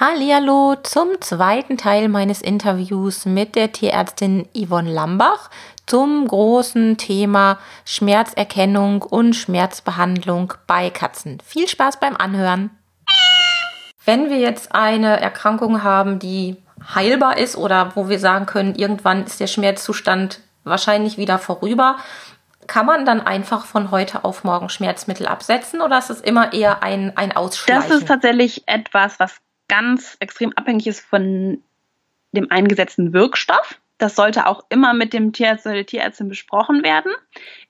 Hallo zum zweiten Teil meines Interviews mit der Tierärztin Yvonne Lambach zum großen Thema Schmerzerkennung und Schmerzbehandlung bei Katzen. Viel Spaß beim Anhören. Wenn wir jetzt eine Erkrankung haben, die heilbar ist oder wo wir sagen können, irgendwann ist der Schmerzzustand wahrscheinlich wieder vorüber, kann man dann einfach von heute auf morgen Schmerzmittel absetzen oder ist es immer eher ein, ein Ausschleichen? Das ist tatsächlich etwas, was ganz extrem abhängig ist von dem eingesetzten Wirkstoff. Das sollte auch immer mit dem Tierarzt oder der Tierärztin besprochen werden.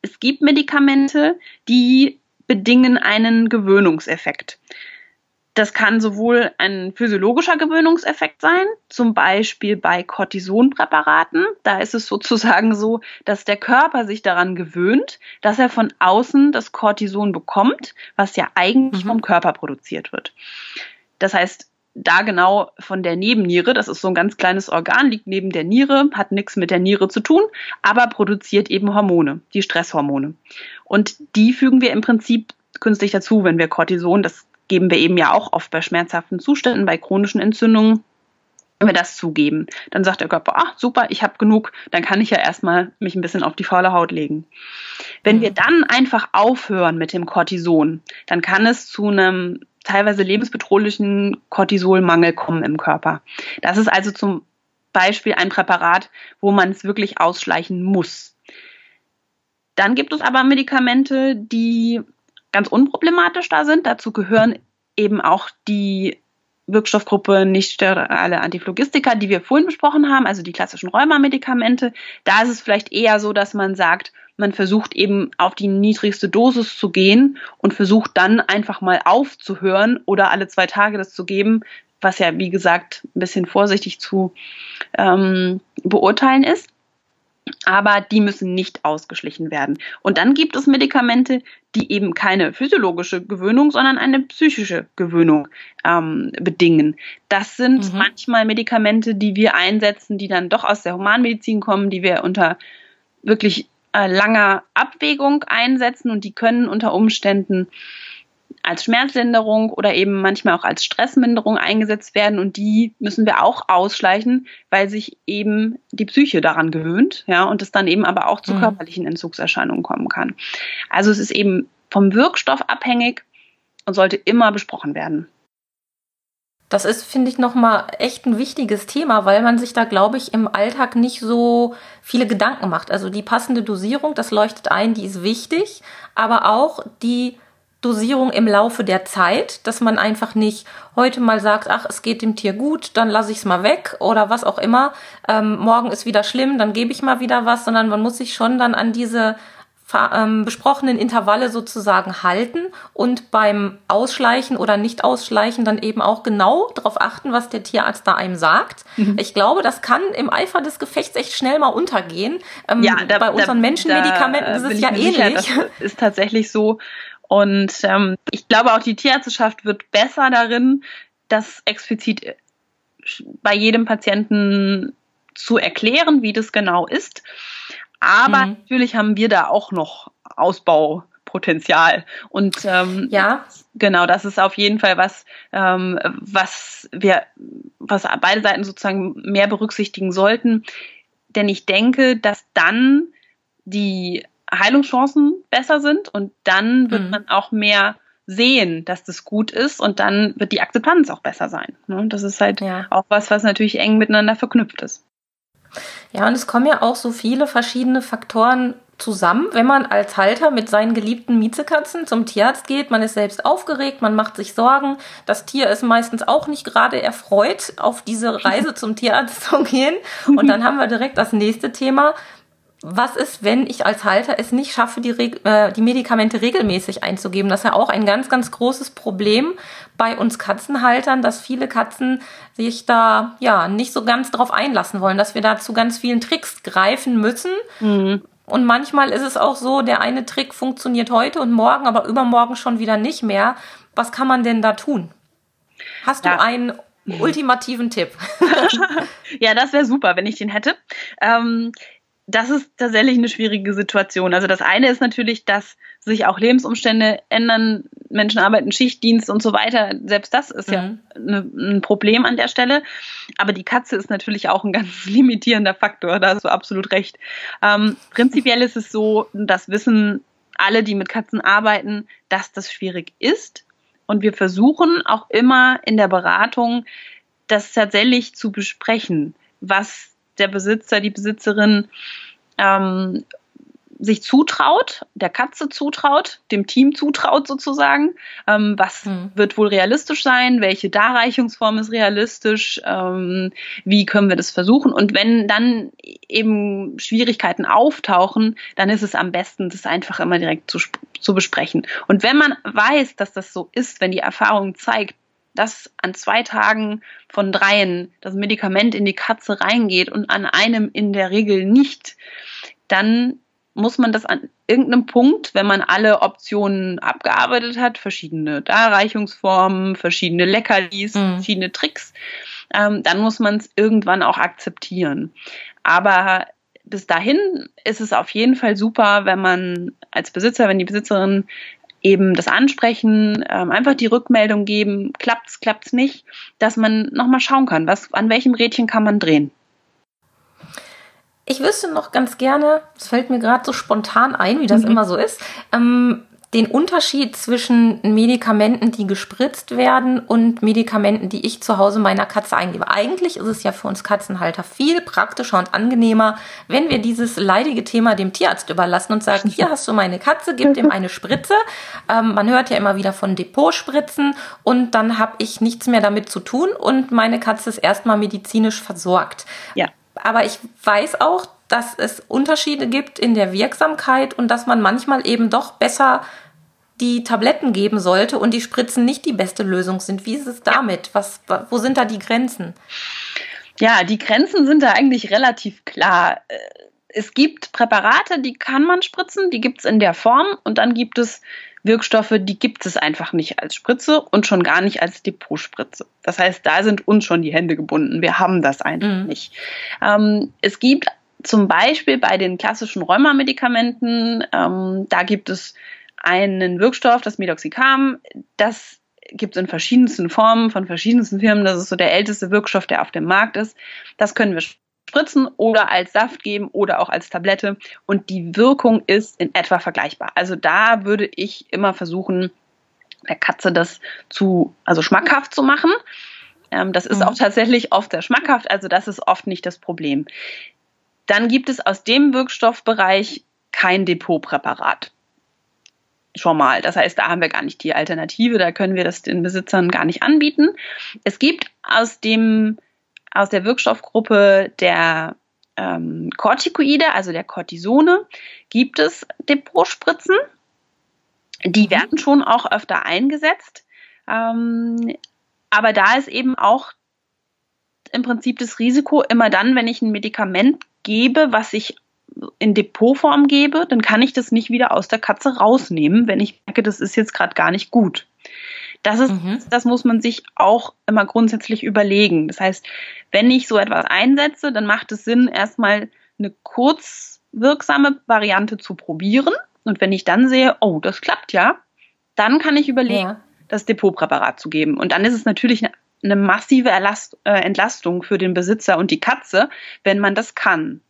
Es gibt Medikamente, die bedingen einen Gewöhnungseffekt. Das kann sowohl ein physiologischer Gewöhnungseffekt sein, zum Beispiel bei Cortisonpräparaten. Da ist es sozusagen so, dass der Körper sich daran gewöhnt, dass er von außen das Cortison bekommt, was ja eigentlich mhm. vom Körper produziert wird. Das heißt, da genau von der Nebenniere, das ist so ein ganz kleines Organ, liegt neben der Niere, hat nichts mit der Niere zu tun, aber produziert eben Hormone, die Stresshormone. Und die fügen wir im Prinzip künstlich dazu, wenn wir Cortison, das geben wir eben ja auch oft bei schmerzhaften Zuständen, bei chronischen Entzündungen, wenn wir das zugeben, dann sagt der Körper, ah, super, ich habe genug, dann kann ich ja erstmal mich ein bisschen auf die faule Haut legen. Wenn wir mhm. dann einfach aufhören mit dem Cortison, dann kann es zu einem teilweise lebensbedrohlichen Cortisolmangel kommen im Körper. Das ist also zum Beispiel ein Präparat, wo man es wirklich ausschleichen muss. Dann gibt es aber Medikamente, die ganz unproblematisch da sind. Dazu gehören eben auch die Wirkstoffgruppe nicht sterile Antiphlogistika, die wir vorhin besprochen haben, also die klassischen Rheumamedikamente. Da ist es vielleicht eher so, dass man sagt, man versucht eben auf die niedrigste Dosis zu gehen und versucht dann einfach mal aufzuhören oder alle zwei Tage das zu geben, was ja, wie gesagt, ein bisschen vorsichtig zu ähm, beurteilen ist aber die müssen nicht ausgeschlichen werden. Und dann gibt es Medikamente, die eben keine physiologische Gewöhnung, sondern eine psychische Gewöhnung ähm, bedingen. Das sind mhm. manchmal Medikamente, die wir einsetzen, die dann doch aus der Humanmedizin kommen, die wir unter wirklich äh, langer Abwägung einsetzen und die können unter Umständen als Schmerzlinderung oder eben manchmal auch als Stressminderung eingesetzt werden und die müssen wir auch ausschleichen, weil sich eben die Psyche daran gewöhnt, ja, und es dann eben aber auch zu mhm. körperlichen Entzugserscheinungen kommen kann. Also es ist eben vom Wirkstoff abhängig und sollte immer besprochen werden. Das ist, finde ich, nochmal echt ein wichtiges Thema, weil man sich da, glaube ich, im Alltag nicht so viele Gedanken macht. Also die passende Dosierung, das leuchtet ein, die ist wichtig, aber auch die Dosierung im Laufe der Zeit, dass man einfach nicht heute mal sagt, ach, es geht dem Tier gut, dann lasse ich es mal weg oder was auch immer. Ähm, morgen ist wieder schlimm, dann gebe ich mal wieder was, sondern man muss sich schon dann an diese besprochenen Intervalle sozusagen halten und beim Ausschleichen oder Nicht-Ausschleichen dann eben auch genau darauf achten, was der Tierarzt da einem sagt. Mhm. Ich glaube, das kann im Eifer des Gefechts echt schnell mal untergehen. Ähm, ja, da, bei unseren da, Menschenmedikamenten da, ist es ja ähnlich. Sicher, das ist tatsächlich so. Und ähm, ich glaube auch, die Tierärzteschaft wird besser darin, das explizit bei jedem Patienten zu erklären, wie das genau ist. Aber mhm. natürlich haben wir da auch noch Ausbaupotenzial. Und ähm, ja. genau, das ist auf jeden Fall was, ähm, was wir, was beide Seiten sozusagen mehr berücksichtigen sollten. Denn ich denke, dass dann die Heilungschancen besser sind und dann wird mhm. man auch mehr sehen, dass das gut ist und dann wird die Akzeptanz auch besser sein. Ne? Das ist halt ja. auch was, was natürlich eng miteinander verknüpft ist. Ja, und es kommen ja auch so viele verschiedene Faktoren zusammen, wenn man als Halter mit seinen geliebten Miezekatzen zum Tierarzt geht. Man ist selbst aufgeregt, man macht sich Sorgen. Das Tier ist meistens auch nicht gerade erfreut, auf diese Reise zum Tierarzt zu gehen. Und dann haben wir direkt das nächste Thema was ist, wenn ich als Halter es nicht schaffe, die, äh, die Medikamente regelmäßig einzugeben? Das ist ja auch ein ganz, ganz großes Problem bei uns Katzenhaltern, dass viele Katzen sich da ja nicht so ganz drauf einlassen wollen, dass wir da zu ganz vielen Tricks greifen müssen. Mhm. Und manchmal ist es auch so, der eine Trick funktioniert heute und morgen, aber übermorgen schon wieder nicht mehr. Was kann man denn da tun? Hast ja. du einen ultimativen Tipp? ja, das wäre super, wenn ich den hätte. Ähm, das ist tatsächlich eine schwierige Situation. Also das eine ist natürlich, dass sich auch Lebensumstände ändern, Menschen arbeiten Schichtdienst und so weiter. Selbst das ist mhm. ja eine, ein Problem an der Stelle. Aber die Katze ist natürlich auch ein ganz limitierender Faktor, da hast du absolut recht. Ähm, prinzipiell ist es so, das wissen alle, die mit Katzen arbeiten, dass das schwierig ist. Und wir versuchen auch immer in der Beratung, das tatsächlich zu besprechen, was der Besitzer, die Besitzerin ähm, sich zutraut, der Katze zutraut, dem Team zutraut sozusagen. Ähm, was mhm. wird wohl realistisch sein? Welche Darreichungsform ist realistisch? Ähm, wie können wir das versuchen? Und wenn dann eben Schwierigkeiten auftauchen, dann ist es am besten, das einfach immer direkt zu, zu besprechen. Und wenn man weiß, dass das so ist, wenn die Erfahrung zeigt, dass an zwei Tagen von dreien das Medikament in die Katze reingeht und an einem in der Regel nicht, dann muss man das an irgendeinem Punkt, wenn man alle Optionen abgearbeitet hat, verschiedene Darreichungsformen, verschiedene Leckerlis, mhm. verschiedene Tricks, ähm, dann muss man es irgendwann auch akzeptieren. Aber bis dahin ist es auf jeden Fall super, wenn man als Besitzer, wenn die Besitzerin eben das Ansprechen, ähm, einfach die Rückmeldung geben, klappt's, klappt's nicht, dass man nochmal schauen kann, was, an welchem Rädchen kann man drehen. Ich wüsste noch ganz gerne, es fällt mir gerade so spontan ein, wie das mhm. immer so ist, ähm, den Unterschied zwischen Medikamenten, die gespritzt werden und Medikamenten, die ich zu Hause meiner Katze eingebe. Eigentlich ist es ja für uns Katzenhalter viel praktischer und angenehmer, wenn wir dieses leidige Thema dem Tierarzt überlassen und sagen, hier hast du meine Katze, gib dem eine Spritze. Ähm, man hört ja immer wieder von Depotspritzen und dann habe ich nichts mehr damit zu tun und meine Katze ist erstmal medizinisch versorgt. Ja. Aber ich weiß auch, dass es Unterschiede gibt in der Wirksamkeit und dass man manchmal eben doch besser die Tabletten geben sollte und die Spritzen nicht die beste Lösung sind. Wie ist es damit? Was, wo sind da die Grenzen? Ja, die Grenzen sind da eigentlich relativ klar. Äh, es gibt Präparate, die kann man spritzen, die gibt es in der Form und dann gibt es Wirkstoffe, die gibt es einfach nicht als Spritze und schon gar nicht als Depotspritze. Das heißt, da sind uns schon die Hände gebunden. Wir haben das einfach mhm. nicht. Ähm, es gibt zum Beispiel bei den klassischen Rheumamedikamenten, ähm, da gibt es einen Wirkstoff, das Medoxicam, das gibt es in verschiedensten Formen von verschiedensten Firmen. Das ist so der älteste Wirkstoff, der auf dem Markt ist. Das können wir spritzen oder als Saft geben oder auch als Tablette. Und die Wirkung ist in etwa vergleichbar. Also da würde ich immer versuchen, der Katze das zu, also schmackhaft zu machen. Ähm, das ist mhm. auch tatsächlich oft sehr schmackhaft, also das ist oft nicht das Problem. Dann gibt es aus dem Wirkstoffbereich kein Depotpräparat schon mal. Das heißt, da haben wir gar nicht die Alternative, da können wir das den Besitzern gar nicht anbieten. Es gibt aus dem aus der Wirkstoffgruppe der ähm, Corticoide, also der Cortisone, gibt es Depotspritzen. Die mhm. werden schon auch öfter eingesetzt. Ähm, aber da ist eben auch im Prinzip das Risiko immer dann, wenn ich ein Medikament gebe, was ich in Depotform gebe, dann kann ich das nicht wieder aus der Katze rausnehmen, wenn ich merke, das ist jetzt gerade gar nicht gut. Das ist, mhm. das muss man sich auch immer grundsätzlich überlegen. Das heißt, wenn ich so etwas einsetze, dann macht es Sinn, erstmal eine kurzwirksame Variante zu probieren. Und wenn ich dann sehe, oh, das klappt ja, dann kann ich überlegen, ja. das Depotpräparat zu geben. Und dann ist es natürlich eine, eine massive Erlast, äh, Entlastung für den Besitzer und die Katze, wenn man das kann.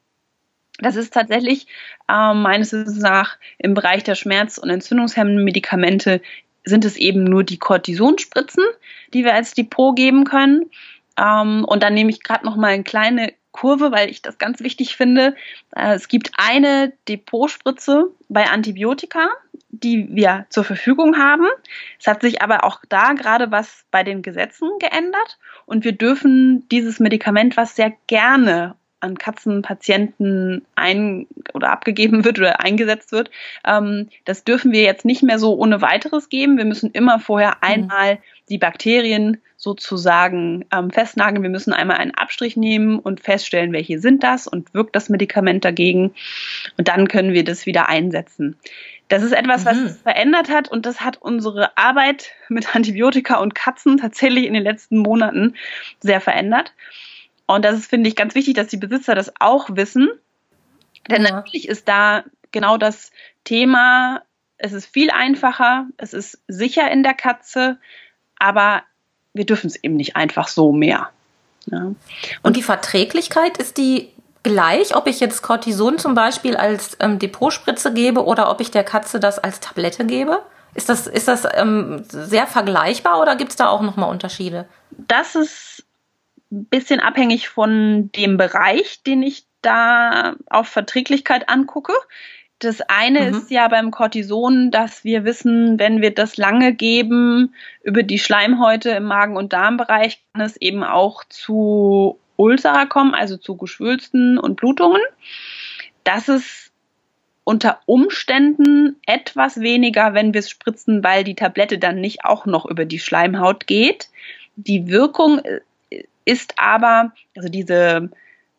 Das ist tatsächlich äh, meines Wissens nach im Bereich der Schmerz- und entzündungshemmenden Medikamente sind es eben nur die Cortisonspritzen, die wir als Depot geben können. Ähm, und dann nehme ich gerade noch mal eine kleine Kurve, weil ich das ganz wichtig finde. Äh, es gibt eine Depotspritze bei Antibiotika, die wir zur Verfügung haben. Es hat sich aber auch da gerade was bei den Gesetzen geändert und wir dürfen dieses Medikament, was sehr gerne an Katzenpatienten ein oder abgegeben wird oder eingesetzt wird, ähm, das dürfen wir jetzt nicht mehr so ohne weiteres geben. Wir müssen immer vorher mhm. einmal die Bakterien sozusagen ähm, festnageln. Wir müssen einmal einen Abstrich nehmen und feststellen, welche sind das und wirkt das Medikament dagegen. Und dann können wir das wieder einsetzen. Das ist etwas, was mhm. sich verändert hat und das hat unsere Arbeit mit Antibiotika und Katzen tatsächlich in den letzten Monaten sehr verändert. Und das ist, finde ich, ganz wichtig, dass die Besitzer das auch wissen. Denn ja. natürlich ist da genau das Thema, es ist viel einfacher, es ist sicher in der Katze, aber wir dürfen es eben nicht einfach so mehr. Ja. Und, und die Verträglichkeit ist die gleich, ob ich jetzt Cortison zum Beispiel als ähm, Depotspritze gebe oder ob ich der Katze das als Tablette gebe? Ist das, ist das ähm, sehr vergleichbar oder gibt es da auch nochmal Unterschiede? Das ist ein bisschen abhängig von dem Bereich, den ich da auf Verträglichkeit angucke. Das eine mhm. ist ja beim Cortison, dass wir wissen, wenn wir das lange geben über die Schleimhäute im Magen- und Darmbereich, kann es eben auch zu Ulcera kommen, also zu Geschwülsten und Blutungen. Das ist unter Umständen etwas weniger, wenn wir es spritzen, weil die Tablette dann nicht auch noch über die Schleimhaut geht. Die Wirkung ist aber, also diese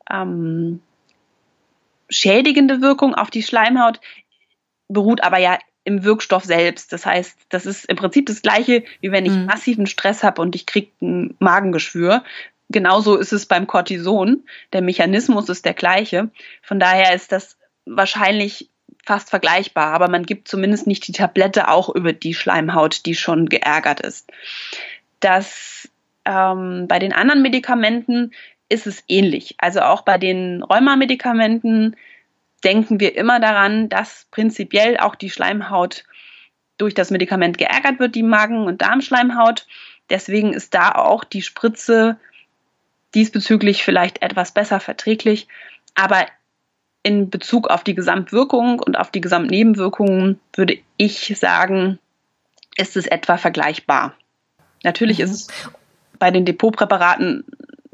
ähm, schädigende Wirkung auf die Schleimhaut beruht aber ja im Wirkstoff selbst. Das heißt, das ist im Prinzip das gleiche, wie wenn ich mhm. massiven Stress habe und ich kriege ein Magengeschwür. Genauso ist es beim Cortison. Der Mechanismus ist der gleiche. Von daher ist das wahrscheinlich fast vergleichbar, aber man gibt zumindest nicht die Tablette auch über die Schleimhaut, die schon geärgert ist. Das ähm, bei den anderen Medikamenten ist es ähnlich. Also auch bei den Rheumamedikamenten denken wir immer daran, dass prinzipiell auch die Schleimhaut durch das Medikament geärgert wird, die Magen- und Darmschleimhaut. Deswegen ist da auch die Spritze diesbezüglich vielleicht etwas besser verträglich. Aber in Bezug auf die Gesamtwirkung und auf die Gesamtnebenwirkungen würde ich sagen, ist es etwa vergleichbar. Natürlich mhm. ist es bei den Depotpräparaten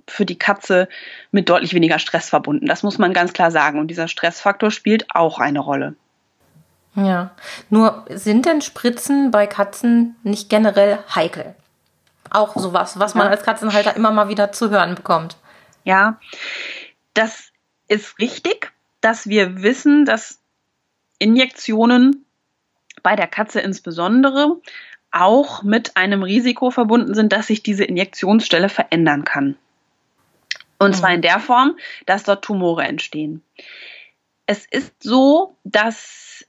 für die Katze mit deutlich weniger Stress verbunden. Das muss man ganz klar sagen. Und dieser Stressfaktor spielt auch eine Rolle. Ja, nur sind denn Spritzen bei Katzen nicht generell heikel? Auch sowas, was man als Katzenhalter immer mal wieder zu hören bekommt. Ja, das ist richtig, dass wir wissen, dass Injektionen bei der Katze insbesondere auch mit einem Risiko verbunden sind, dass sich diese Injektionsstelle verändern kann. Und mhm. zwar in der Form, dass dort Tumore entstehen. Es ist so, dass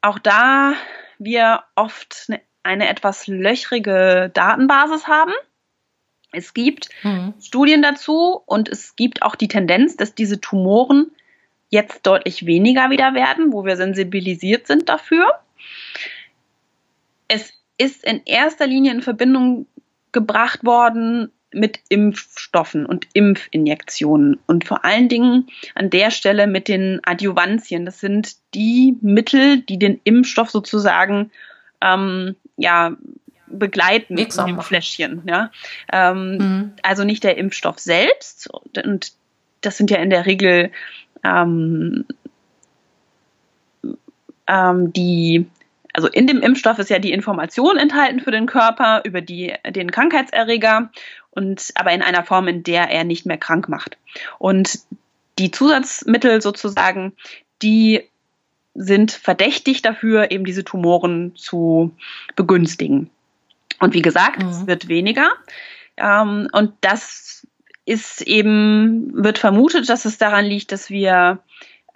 auch da wir oft eine eine etwas löchrige Datenbasis haben. Es gibt mhm. Studien dazu und es gibt auch die Tendenz, dass diese Tumoren jetzt deutlich weniger wieder werden, wo wir sensibilisiert sind dafür. Es ist in erster Linie in Verbindung gebracht worden mit Impfstoffen und Impfinjektionen und vor allen Dingen an der Stelle mit den Adjuvantien. Das sind die Mittel, die den Impfstoff sozusagen ähm, ja, begleiten Wirksam im Fläschchen. Ja? Ähm, mhm. Also nicht der Impfstoff selbst. Und das sind ja in der Regel ähm, ähm, die, also in dem Impfstoff ist ja die Information enthalten für den Körper über die, den Krankheitserreger und aber in einer Form, in der er nicht mehr krank macht. Und die Zusatzmittel sozusagen, die sind verdächtig dafür, eben diese Tumoren zu begünstigen. Und wie gesagt, mhm. es wird weniger. Ähm, und das ist eben, wird vermutet, dass es daran liegt, dass wir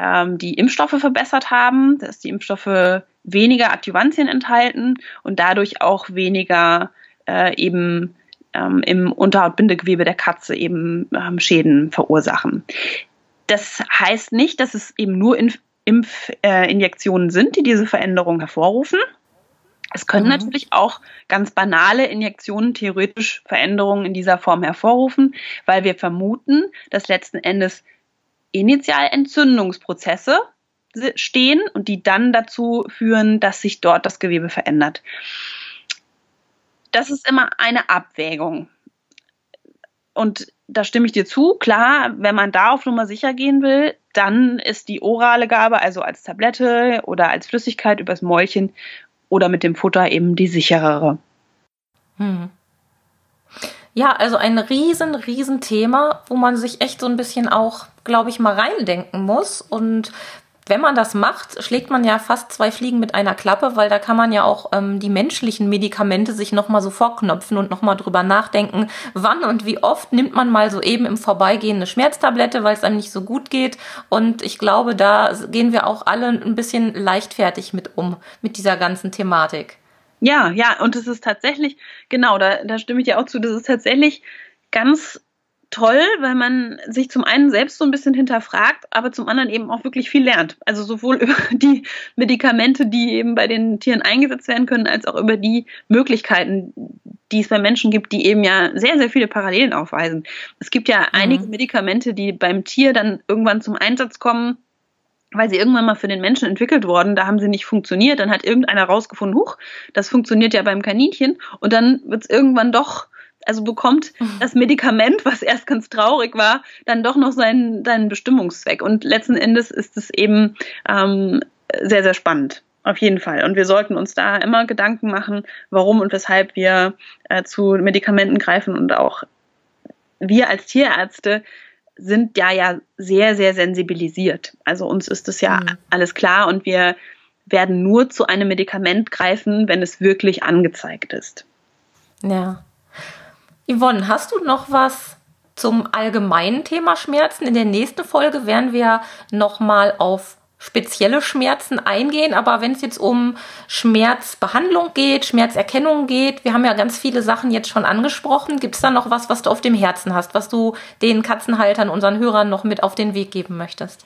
ähm, die Impfstoffe verbessert haben, dass die Impfstoffe weniger Adjuvantien enthalten und dadurch auch weniger äh, eben ähm, im Unterhautbindegewebe der Katze eben ähm, Schäden verursachen. Das heißt nicht, dass es eben nur in Impfinjektionen äh, sind, die diese Veränderung hervorrufen. Es können mhm. natürlich auch ganz banale Injektionen theoretisch Veränderungen in dieser Form hervorrufen, weil wir vermuten, dass letzten Endes initial Entzündungsprozesse stehen und die dann dazu führen, dass sich dort das Gewebe verändert. Das ist immer eine Abwägung. Und da stimme ich dir zu. Klar, wenn man da auf Nummer sicher gehen will, dann ist die orale Gabe, also als Tablette oder als Flüssigkeit übers Mäulchen oder mit dem Futter eben die sicherere. Hm. Ja, also ein riesen, riesen Thema, wo man sich echt so ein bisschen auch, glaube ich, mal reindenken muss. Und wenn man das macht, schlägt man ja fast zwei Fliegen mit einer Klappe, weil da kann man ja auch ähm, die menschlichen Medikamente sich nochmal so vorknöpfen und nochmal drüber nachdenken, wann und wie oft nimmt man mal so eben im Vorbeigehen eine Schmerztablette, weil es einem nicht so gut geht. Und ich glaube, da gehen wir auch alle ein bisschen leichtfertig mit um, mit dieser ganzen Thematik. Ja, ja, und es ist tatsächlich, genau, da, da stimme ich dir auch zu, das ist tatsächlich ganz toll, weil man sich zum einen selbst so ein bisschen hinterfragt, aber zum anderen eben auch wirklich viel lernt. Also sowohl über die Medikamente, die eben bei den Tieren eingesetzt werden können, als auch über die Möglichkeiten, die es bei Menschen gibt, die eben ja sehr, sehr viele Parallelen aufweisen. Es gibt ja mhm. einige Medikamente, die beim Tier dann irgendwann zum Einsatz kommen, weil sie irgendwann mal für den Menschen entwickelt wurden, da haben sie nicht funktioniert, dann hat irgendeiner rausgefunden, huch, das funktioniert ja beim Kaninchen und dann wird es irgendwann doch, also bekommt mhm. das Medikament, was erst ganz traurig war, dann doch noch seinen, seinen Bestimmungszweck und letzten Endes ist es eben ähm, sehr, sehr spannend. Auf jeden Fall. Und wir sollten uns da immer Gedanken machen, warum und weshalb wir äh, zu Medikamenten greifen und auch wir als Tierärzte sind ja ja sehr, sehr sensibilisiert. Also uns ist das ja mhm. alles klar und wir werden nur zu einem Medikament greifen, wenn es wirklich angezeigt ist. Ja. Yvonne, hast du noch was zum allgemeinen Thema Schmerzen? In der nächsten Folge werden wir nochmal auf spezielle Schmerzen eingehen, aber wenn es jetzt um Schmerzbehandlung geht, Schmerzerkennung geht, wir haben ja ganz viele Sachen jetzt schon angesprochen. Gibt es da noch was, was du auf dem Herzen hast, was du den Katzenhaltern, unseren Hörern noch mit auf den Weg geben möchtest?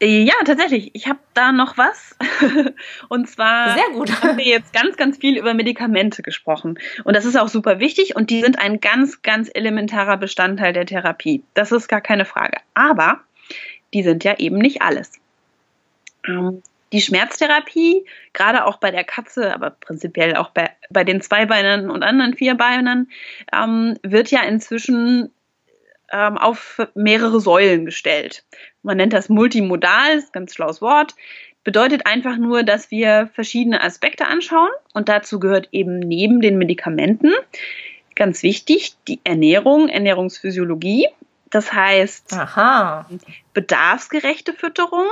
Ja, tatsächlich. Ich habe da noch was. und zwar Sehr gut. haben wir jetzt ganz, ganz viel über Medikamente gesprochen. Und das ist auch super wichtig und die sind ein ganz, ganz elementarer Bestandteil der Therapie. Das ist gar keine Frage. Aber die sind ja eben nicht alles. Ähm, die Schmerztherapie, gerade auch bei der Katze, aber prinzipiell auch bei, bei den Zweibeinern und anderen Vierbeinern, ähm, wird ja inzwischen ähm, auf mehrere Säulen gestellt. Man nennt das multimodal, ist ein ganz schlaues Wort. Bedeutet einfach nur, dass wir verschiedene Aspekte anschauen und dazu gehört eben neben den Medikamenten ganz wichtig die Ernährung, Ernährungsphysiologie. Das heißt, Aha. bedarfsgerechte Fütterung,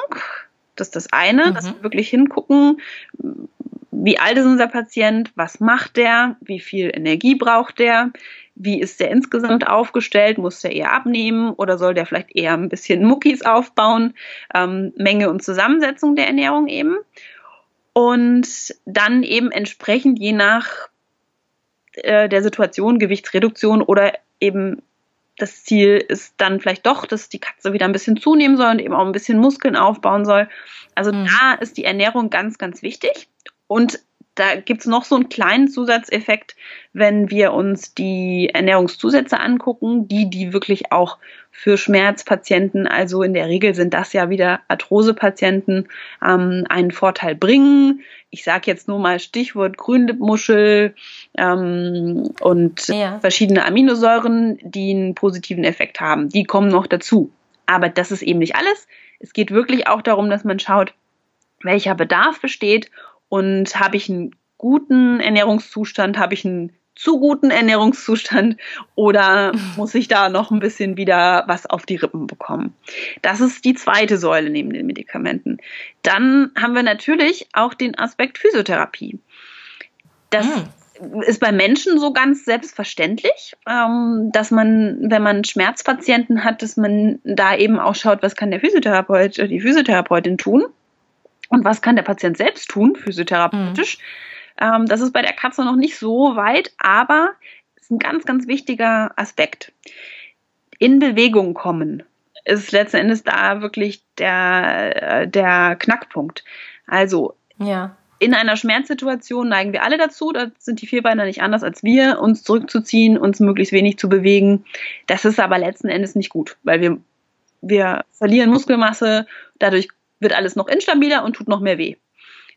das ist das eine, mhm. dass wir wirklich hingucken, wie alt ist unser Patient, was macht der, wie viel Energie braucht der, wie ist der insgesamt aufgestellt, muss der eher abnehmen oder soll der vielleicht eher ein bisschen Muckis aufbauen, ähm, Menge und Zusammensetzung der Ernährung eben. Und dann eben entsprechend je nach äh, der Situation Gewichtsreduktion oder eben das Ziel ist dann vielleicht doch, dass die Katze wieder ein bisschen zunehmen soll und eben auch ein bisschen Muskeln aufbauen soll. Also mhm. da ist die Ernährung ganz, ganz wichtig. Und da gibt es noch so einen kleinen Zusatzeffekt, wenn wir uns die Ernährungszusätze angucken, die, die wirklich auch für Schmerzpatienten, also in der Regel sind das ja wieder Arthrosepatienten, ähm, einen Vorteil bringen. Ich sage jetzt nur mal Stichwort Grünlippmuschel ähm, und ja. verschiedene Aminosäuren, die einen positiven Effekt haben. Die kommen noch dazu. Aber das ist eben nicht alles. Es geht wirklich auch darum, dass man schaut, welcher Bedarf besteht und habe ich einen guten Ernährungszustand, habe ich einen zu guten Ernährungszustand oder muss ich da noch ein bisschen wieder was auf die Rippen bekommen? Das ist die zweite Säule neben den Medikamenten. Dann haben wir natürlich auch den Aspekt Physiotherapie. Das mhm. ist bei Menschen so ganz selbstverständlich, ähm, dass man, wenn man Schmerzpatienten hat, dass man da eben auch schaut, was kann der Physiotherapeut oder die Physiotherapeutin tun und was kann der Patient selbst tun, physiotherapeutisch. Mhm. Ähm, das ist bei der Katze noch nicht so weit, aber ist ein ganz, ganz wichtiger Aspekt. In Bewegung kommen ist letzten Endes da wirklich der, äh, der Knackpunkt. Also, ja. in einer Schmerzsituation neigen wir alle dazu, da sind die Vierbeiner nicht anders als wir, uns zurückzuziehen, uns möglichst wenig zu bewegen. Das ist aber letzten Endes nicht gut, weil wir, wir verlieren Muskelmasse, dadurch wird alles noch instabiler und tut noch mehr weh.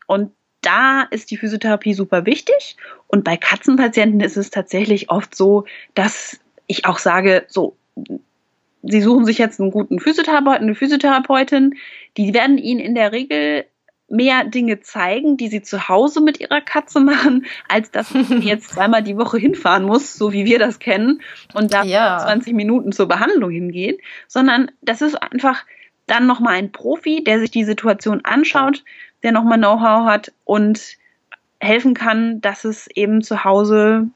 Und da ist die Physiotherapie super wichtig. Und bei Katzenpatienten ist es tatsächlich oft so, dass ich auch sage, so, Sie suchen sich jetzt einen guten Physiotherapeuten, eine Physiotherapeutin. Die werden Ihnen in der Regel mehr Dinge zeigen, die sie zu Hause mit ihrer Katze machen, als dass sie jetzt zweimal die Woche hinfahren muss, so wie wir das kennen, und da ja. 20 Minuten zur Behandlung hingehen, sondern das ist einfach dann nochmal ein Profi, der sich die Situation anschaut, der nochmal Know-how hat und helfen kann, dass es eben zu Hause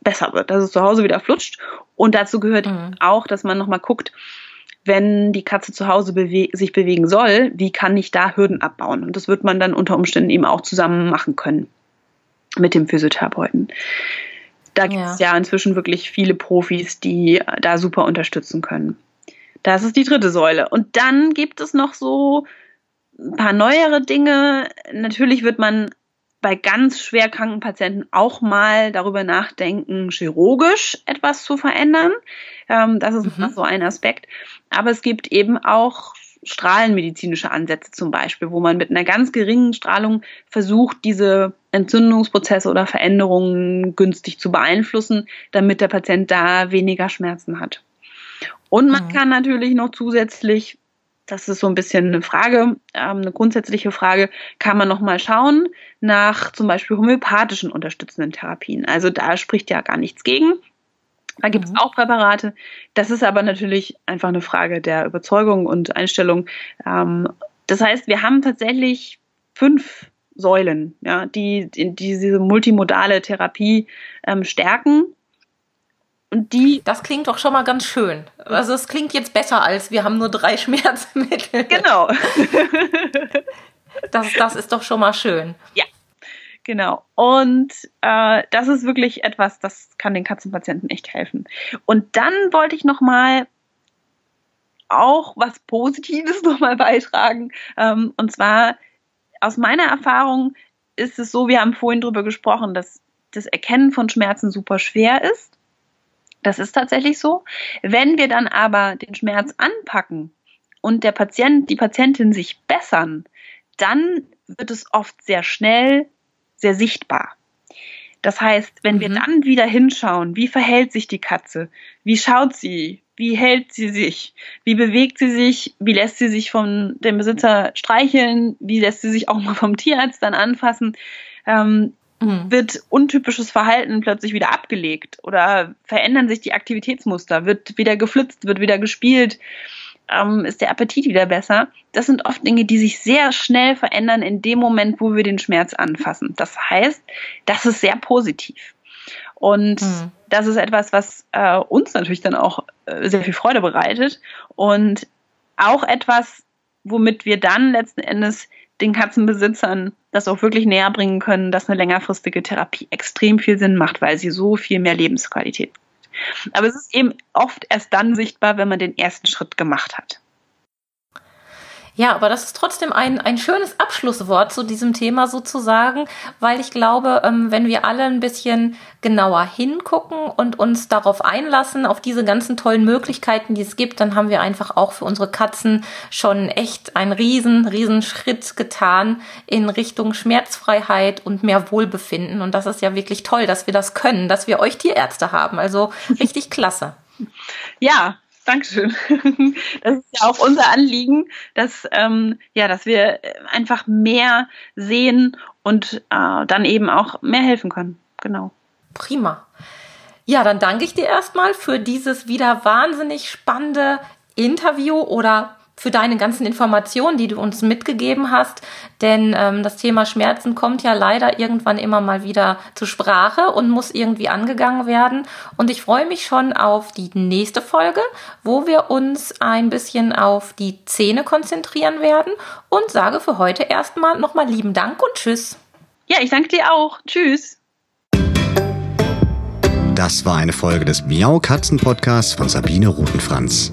besser wird, dass es zu Hause wieder flutscht. Und dazu gehört mhm. auch, dass man nochmal guckt, wenn die Katze zu Hause bewe sich bewegen soll, wie kann ich da Hürden abbauen? Und das wird man dann unter Umständen eben auch zusammen machen können mit dem Physiotherapeuten. Da gibt es ja. ja inzwischen wirklich viele Profis, die da super unterstützen können. Das ist die dritte Säule. Und dann gibt es noch so ein paar neuere Dinge. Natürlich wird man bei ganz schwer kranken Patienten auch mal darüber nachdenken, chirurgisch etwas zu verändern. Ähm, das ist mhm. so ein Aspekt. Aber es gibt eben auch strahlenmedizinische Ansätze zum Beispiel, wo man mit einer ganz geringen Strahlung versucht, diese Entzündungsprozesse oder Veränderungen günstig zu beeinflussen, damit der Patient da weniger Schmerzen hat. Und man mhm. kann natürlich noch zusätzlich das ist so ein bisschen eine Frage, ähm, eine grundsätzliche Frage, kann man nochmal schauen nach zum Beispiel homöopathischen unterstützenden Therapien. Also da spricht ja gar nichts gegen. Da gibt es mhm. auch Präparate. Das ist aber natürlich einfach eine Frage der Überzeugung und Einstellung. Ähm, das heißt, wir haben tatsächlich fünf Säulen, ja, die, die diese multimodale Therapie ähm, stärken und die. Das klingt doch schon mal ganz schön. Also es klingt jetzt besser als wir haben nur drei Schmerzmittel. Genau. das, das ist doch schon mal schön. Ja. Genau. Und äh, das ist wirklich etwas, das kann den Katzenpatienten echt helfen. Und dann wollte ich noch mal auch was Positives noch mal beitragen. Ähm, und zwar aus meiner Erfahrung ist es so, wir haben vorhin darüber gesprochen, dass das Erkennen von Schmerzen super schwer ist. Das ist tatsächlich so. Wenn wir dann aber den Schmerz anpacken und der Patient, die Patientin sich bessern, dann wird es oft sehr schnell sehr sichtbar. Das heißt, wenn mhm. wir dann wieder hinschauen, wie verhält sich die Katze? Wie schaut sie? Wie hält sie sich? Wie bewegt sie sich? Wie lässt sie sich von dem Besitzer streicheln? Wie lässt sie sich auch mal vom Tierarzt dann anfassen? Ähm, mhm. wird untypisches Verhalten plötzlich wieder abgelegt oder verändern sich die Aktivitätsmuster, wird wieder geflitzt, wird wieder gespielt, ähm, ist der Appetit wieder besser. Das sind oft Dinge, die sich sehr schnell verändern in dem Moment, wo wir den Schmerz anfassen. Das heißt, das ist sehr positiv. Und mhm. das ist etwas, was äh, uns natürlich dann auch äh, sehr viel Freude bereitet und auch etwas, womit wir dann letzten Endes den Katzenbesitzern das auch wirklich näher bringen können, dass eine längerfristige Therapie extrem viel Sinn macht, weil sie so viel mehr Lebensqualität. Aber es ist eben oft erst dann sichtbar, wenn man den ersten Schritt gemacht hat. Ja, aber das ist trotzdem ein, ein schönes Abschlusswort zu diesem Thema sozusagen, weil ich glaube, ähm, wenn wir alle ein bisschen genauer hingucken und uns darauf einlassen, auf diese ganzen tollen Möglichkeiten, die es gibt, dann haben wir einfach auch für unsere Katzen schon echt einen riesen, riesen Schritt getan in Richtung Schmerzfreiheit und mehr Wohlbefinden. Und das ist ja wirklich toll, dass wir das können, dass wir euch Tierärzte haben. Also richtig klasse. Ja, Dankeschön. Das ist ja auch unser Anliegen, dass, ähm, ja, dass wir einfach mehr sehen und äh, dann eben auch mehr helfen können. Genau. Prima. Ja, dann danke ich dir erstmal für dieses wieder wahnsinnig spannende Interview oder für deine ganzen Informationen, die du uns mitgegeben hast. Denn ähm, das Thema Schmerzen kommt ja leider irgendwann immer mal wieder zur Sprache und muss irgendwie angegangen werden. Und ich freue mich schon auf die nächste Folge, wo wir uns ein bisschen auf die Zähne konzentrieren werden und sage für heute erstmal nochmal lieben Dank und Tschüss. Ja, ich danke dir auch. Tschüss. Das war eine Folge des Miau Katzen Podcasts von Sabine Rutenfranz.